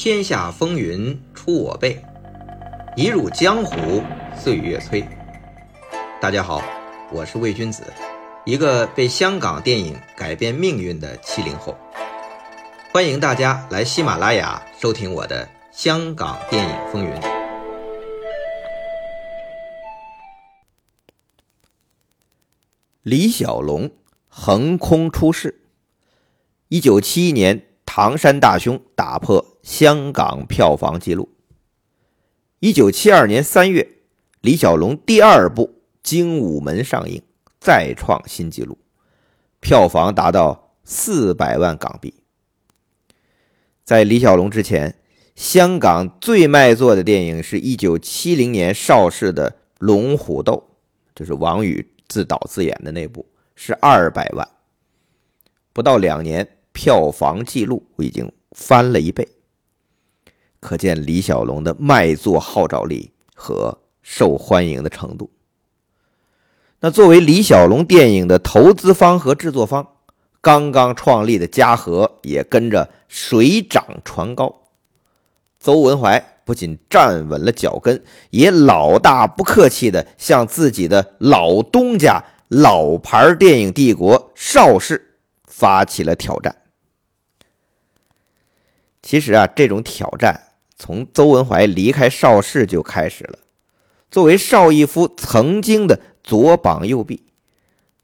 天下风云出我辈，一入江湖岁月催。大家好，我是魏君子，一个被香港电影改变命运的七零后。欢迎大家来喜马拉雅收听我的《香港电影风云》。李小龙横空出世。一九七一年，《唐山大兄》打破香港票房纪录。一九七二年三月，李小龙第二部《精武门》上映，再创新纪录，票房达到四百万港币。在李小龙之前，香港最卖座的电影是一九七零年邵氏的《龙虎斗》，就是王宇。自导自演的那部是二百万，不到两年，票房记录已经翻了一倍，可见李小龙的卖座号召力和受欢迎的程度。那作为李小龙电影的投资方和制作方，刚刚创立的嘉禾也跟着水涨船高，邹文怀。不仅站稳了脚跟，也老大不客气的向自己的老东家、老牌电影帝国邵氏发起了挑战。其实啊，这种挑战从邹文怀离开邵氏就开始了。作为邵逸夫曾经的左膀右臂，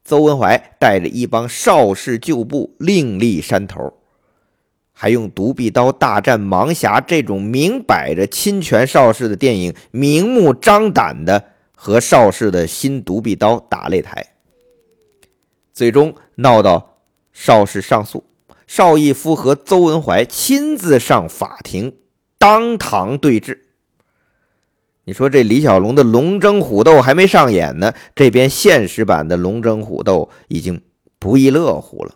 邹文怀带着一帮邵氏旧部另立山头。还用独臂刀大战盲侠这种明摆着侵权邵氏的电影，明目张胆的和邵氏的新独臂刀打擂台，最终闹到邵氏上诉，邵逸夫和邹文怀亲自上法庭当堂对质。你说这李小龙的《龙争虎斗》还没上演呢，这边现实版的《龙争虎斗》已经不亦乐乎了。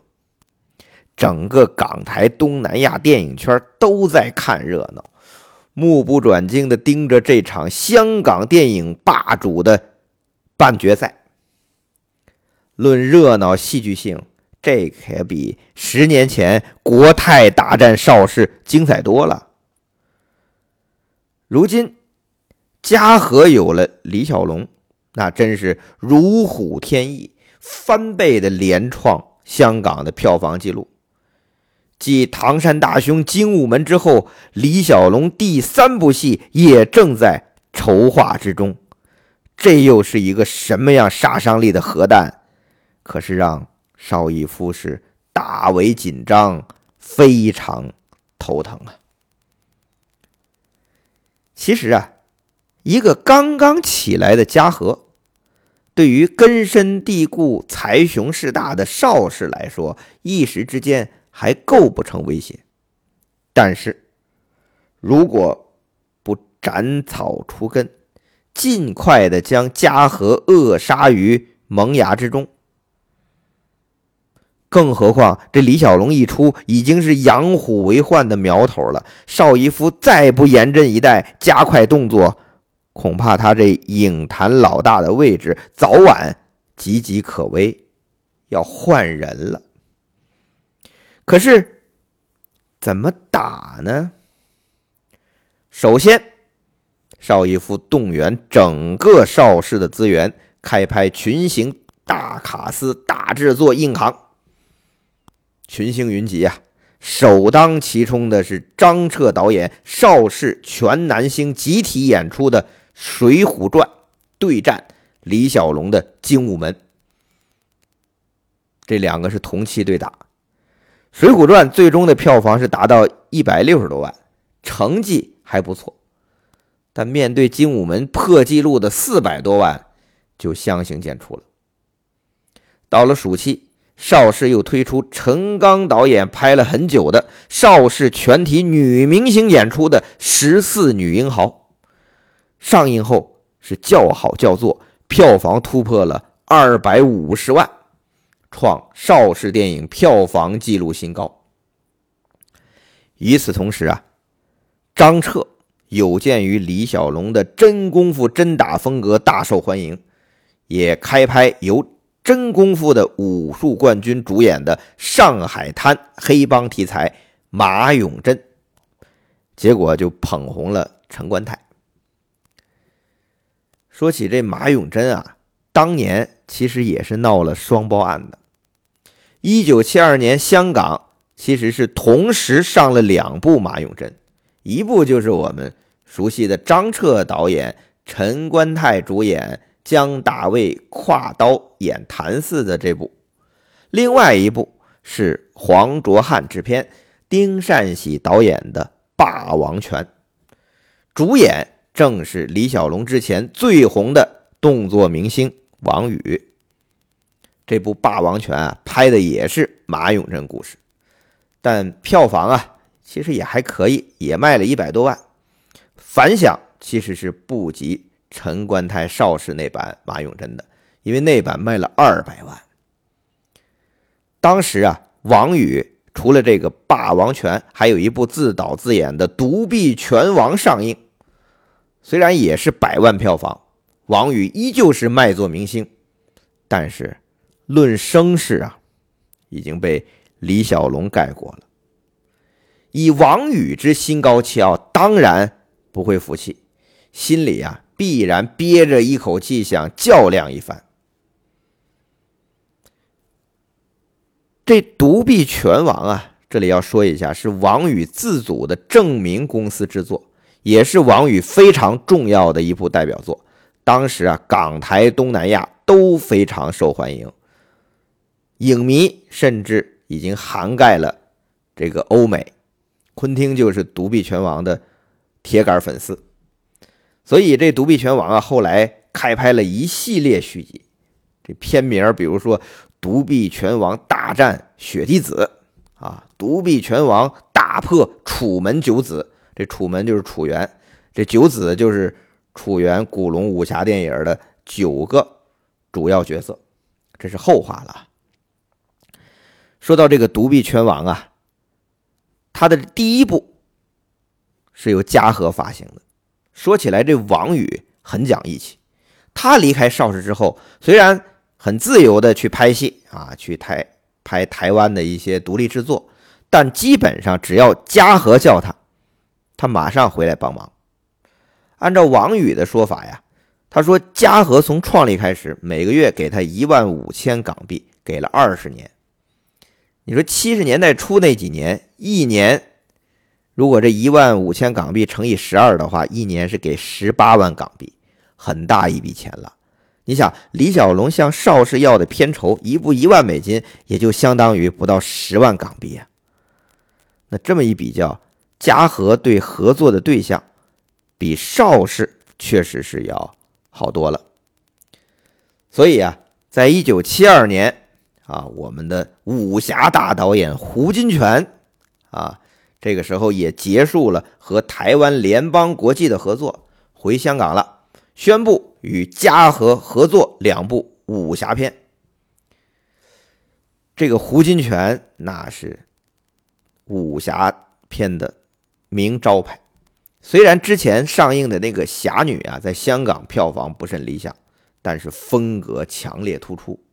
整个港台东南亚电影圈都在看热闹，目不转睛地盯着这场香港电影霸主的半决赛。论热闹戏剧性，这可比十年前国泰大战邵氏精彩多了。如今嘉禾有了李小龙，那真是如虎添翼，翻倍的连创香港的票房纪录。继《唐山大兄》《精武门》之后，李小龙第三部戏也正在筹划之中。这又是一个什么样杀伤力的核弹？可是让邵逸夫是大为紧张，非常头疼啊！其实啊，一个刚刚起来的嘉禾，对于根深蒂固、财雄势大的邵氏来说，一时之间。还构不成威胁，但是如果不斩草除根，尽快的将嘉禾扼杀于萌芽之中，更何况这李小龙一出，已经是养虎为患的苗头了。邵逸夫再不严阵以待，加快动作，恐怕他这影坛老大的位置早晚岌岌可危，要换人了。可是，怎么打呢？首先，邵逸夫动员整个邵氏的资源，开拍群星大卡司、大制作硬扛，群星云集啊！首当其冲的是张彻导演邵氏全男星集体演出的《水浒传》对战李小龙的《精武门》，这两个是同期对打。《水浒传》最终的票房是达到一百六十多万，成绩还不错，但面对《精武门》破纪录的四百多万，就相形见绌了。到了暑期，邵氏又推出陈刚导演拍了很久的邵氏全体女明星演出的《十四女英豪》，上映后是叫好叫座，票房突破了二百五十万。创邵氏电影票房纪录新高。与此同时啊，张彻有鉴于李小龙的真功夫真打风格大受欢迎，也开拍由真功夫的武术冠军主演的《上海滩》黑帮题材《马永贞》，结果就捧红了陈观泰。说起这马永贞啊，当年其实也是闹了双胞案的。一九七二年，香港其实是同时上了两部马永贞，一部就是我们熟悉的张彻导演、陈观泰主演、江大卫跨刀演谭四的这部，另外一部是黄卓汉制片、丁善喜导演的《霸王拳》，主演。正是李小龙之前最红的动作明星王宇。这部《霸王拳》啊，拍的也是马永贞故事，但票房啊，其实也还可以，也卖了一百多万，反响其实是不及陈观泰邵氏那版马永贞的，因为那版卖了二百万。当时啊，王宇除了这个《霸王拳》，还有一部自导自演的《独臂拳王》上映。虽然也是百万票房，王宇依旧是卖座明星，但是论声势啊，已经被李小龙盖过了。以王宇之心高气傲，当然不会服气，心里啊必然憋着一口气，想较量一番。这独臂拳王啊，这里要说一下，是王宇自组的正明公司制作。也是王宇非常重要的一部代表作，当时啊，港台东南亚都非常受欢迎，影迷甚至已经涵盖了这个欧美。昆汀就是《独臂拳王》的铁杆粉丝，所以这《独臂拳王》啊，后来开拍了一系列续集，这片名比如说《独臂拳王大战雪弟子》啊，《独臂拳王打破楚门九子》。这楚门就是楚原，这九子就是楚原古龙武侠电影的九个主要角色，这是后话了。说到这个独臂拳王啊，他的第一部是由嘉禾发行的。说起来，这王宇很讲义气，他离开邵氏之后，虽然很自由的去拍戏啊，去台拍台湾的一些独立制作，但基本上只要嘉禾叫他。他马上回来帮忙。按照王宇的说法呀，他说嘉禾从创立开始，每个月给他一万五千港币，给了二十年。你说七十年代初那几年，一年如果这一万五千港币乘以十二的话，一年是给十八万港币，很大一笔钱了。你想，李小龙向邵氏要的片酬，一部一万美金，也就相当于不到十万港币啊。那这么一比较。嘉禾对合作的对象比邵氏确实是要好多了，所以啊，在一九七二年啊，我们的武侠大导演胡金铨啊，这个时候也结束了和台湾联邦国际的合作，回香港了，宣布与嘉禾合作两部武侠片。这个胡金铨那是武侠片的。名招牌，虽然之前上映的那个侠女啊，在香港票房不甚理想，但是风格强烈突出。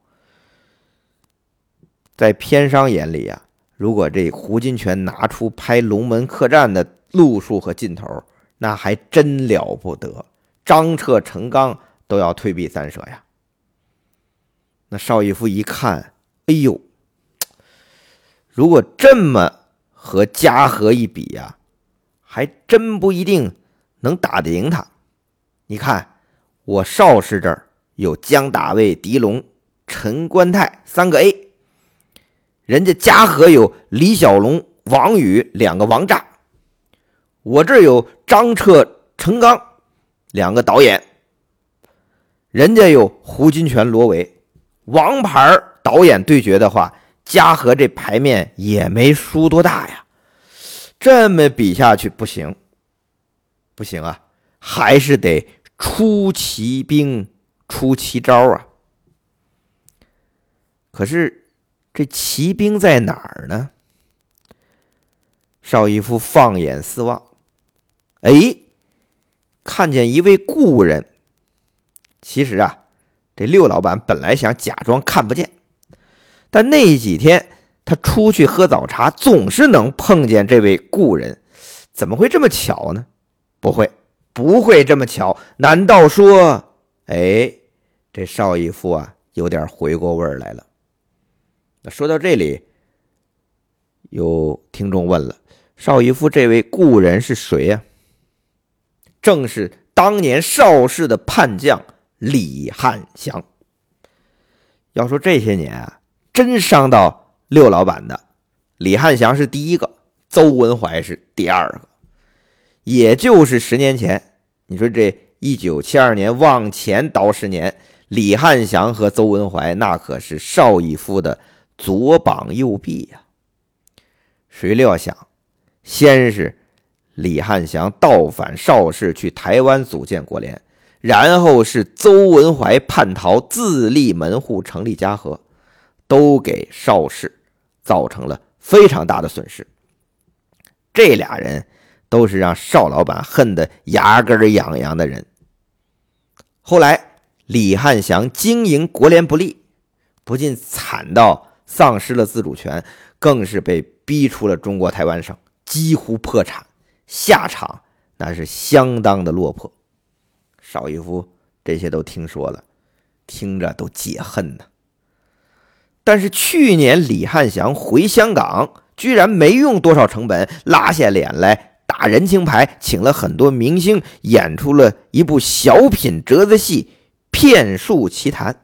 在片商眼里啊，如果这胡金铨拿出拍《龙门客栈》的路数和劲头，那还真了不得，张彻、陈刚都要退避三舍呀。那邵逸夫一看，哎呦，如果这么和嘉禾一比呀！还真不一定能打得赢他。你看，我邵氏这儿有江大卫、狄龙、陈观泰三个 A，人家嘉禾有李小龙、王宇两个王炸，我这有张彻、陈刚两个导演，人家有胡金铨、罗维。王牌导演对决的话，嘉禾这牌面也没输多大呀。这么比下去不行，不行啊，还是得出奇兵，出奇招啊。可是这骑兵在哪儿呢？邵逸夫放眼四望，哎，看见一位故人。其实啊，这六老板本来想假装看不见，但那几天。他出去喝早茶，总是能碰见这位故人，怎么会这么巧呢？不会，不会这么巧。难道说，哎，这邵逸夫啊，有点回过味儿来了？说到这里，有听众问了：邵逸夫这位故人是谁呀？正是当年邵氏的叛将李汉祥。要说这些年啊，真伤到六老板的，李汉祥是第一个。邹文怀是第二个，也就是十年前，你说这一九七二年往前倒十年，李汉祥和邹文怀那可是邵逸夫的左膀右臂呀。谁料想，先是李汉祥倒反邵氏去台湾组建国联，然后是邹文怀叛逃自立门户成立嘉禾，都给邵氏造成了非常大的损失。这俩人都是让邵老板恨得牙根痒痒的人。后来李汉祥经营国联不利，不仅惨到丧失了自主权，更是被逼出了中国台湾省，几乎破产，下场那是相当的落魄。邵逸夫这些都听说了，听着都解恨呢。但是去年李汉祥回香港。居然没用多少成本，拉下脸来打人情牌，请了很多明星演出了一部小品折子戏《骗术奇谈》，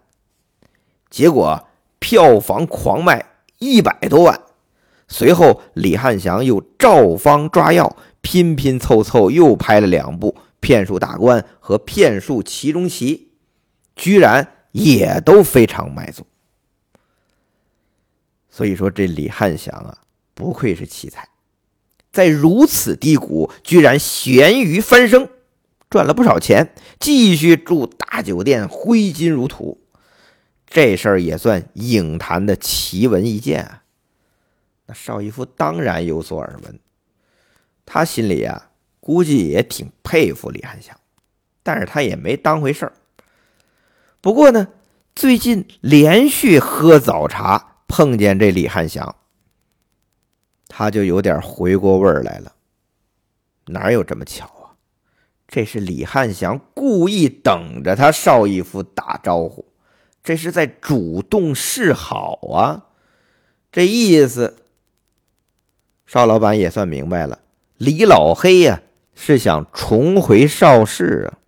结果票房狂卖一百多万。随后李汉祥又照方抓药，拼拼凑凑又拍了两部《骗术大观》和《骗术奇中奇》，居然也都非常卖座。所以说这李汉祥啊。不愧是奇才，在如此低谷，居然咸鱼翻身，赚了不少钱，继续住大酒店，挥金如土。这事儿也算影坛的奇闻异见啊！那邵逸夫当然有所耳闻，他心里啊，估计也挺佩服李汉祥，但是他也没当回事儿。不过呢，最近连续喝早茶，碰见这李汉祥。他就有点回过味儿来了，哪有这么巧啊？这是李汉祥故意等着他邵逸夫打招呼，这是在主动示好啊！这意思，邵老板也算明白了，李老黑呀是想重回邵氏啊。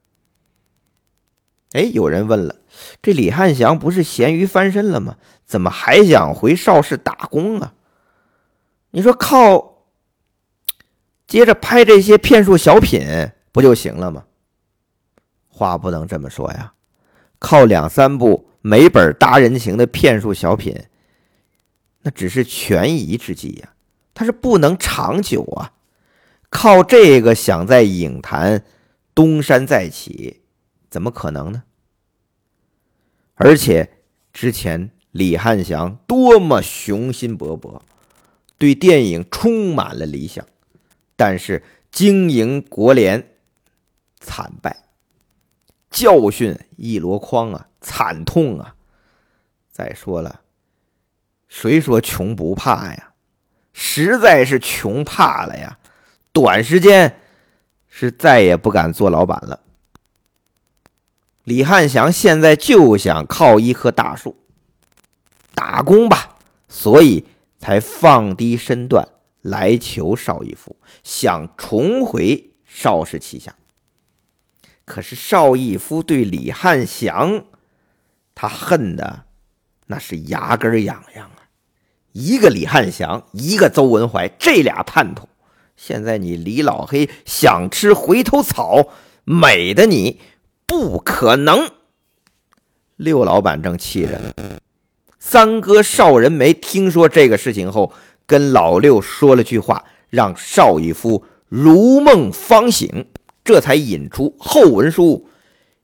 哎，有人问了，这李汉祥不是咸鱼翻身了吗？怎么还想回邵氏打工啊？你说靠，接着拍这些骗术小品不就行了吗？话不能这么说呀，靠两三部没本搭人情的骗术小品，那只是权宜之计呀，它是不能长久啊。靠这个想在影坛东山再起，怎么可能呢？而且之前李汉祥多么雄心勃勃。对电影充满了理想，但是经营国联惨败，教训一箩筐啊，惨痛啊！再说了，谁说穷不怕呀？实在是穷怕了呀！短时间是再也不敢做老板了。李汉祥现在就想靠一棵大树打工吧，所以。才放低身段来求邵逸夫，想重回邵氏旗下。可是邵逸夫对李汉祥，他恨的那是牙根痒痒啊！一个李汉祥，一个邹文怀，这俩叛徒。现在你李老黑想吃回头草，美的你不可能。六老板正气着呢。三哥邵仁梅听说这个事情后，跟老六说了句话，让邵逸夫如梦方醒，这才引出后文书：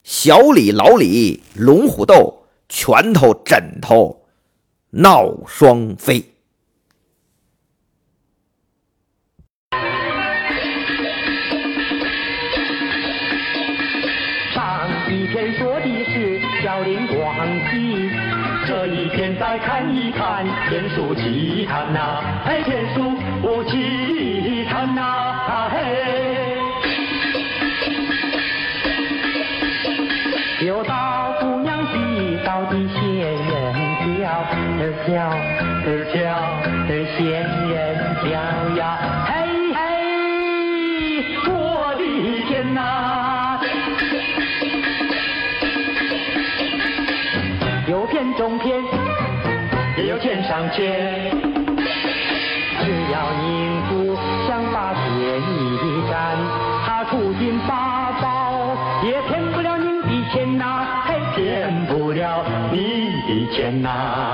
小李、老李龙虎斗，拳头枕头闹双飞。上一篇说的是小林广记。这一天再看一看《天书奇谈》呐，哎，《天书无奇儿跳儿跳儿仙人跳呀，嘿嘿，我的天哪！有片中片，也有天上天。只要您不想把天一占，他出尽八宝也骗不了您的钱呐，还骗不了你的钱呐。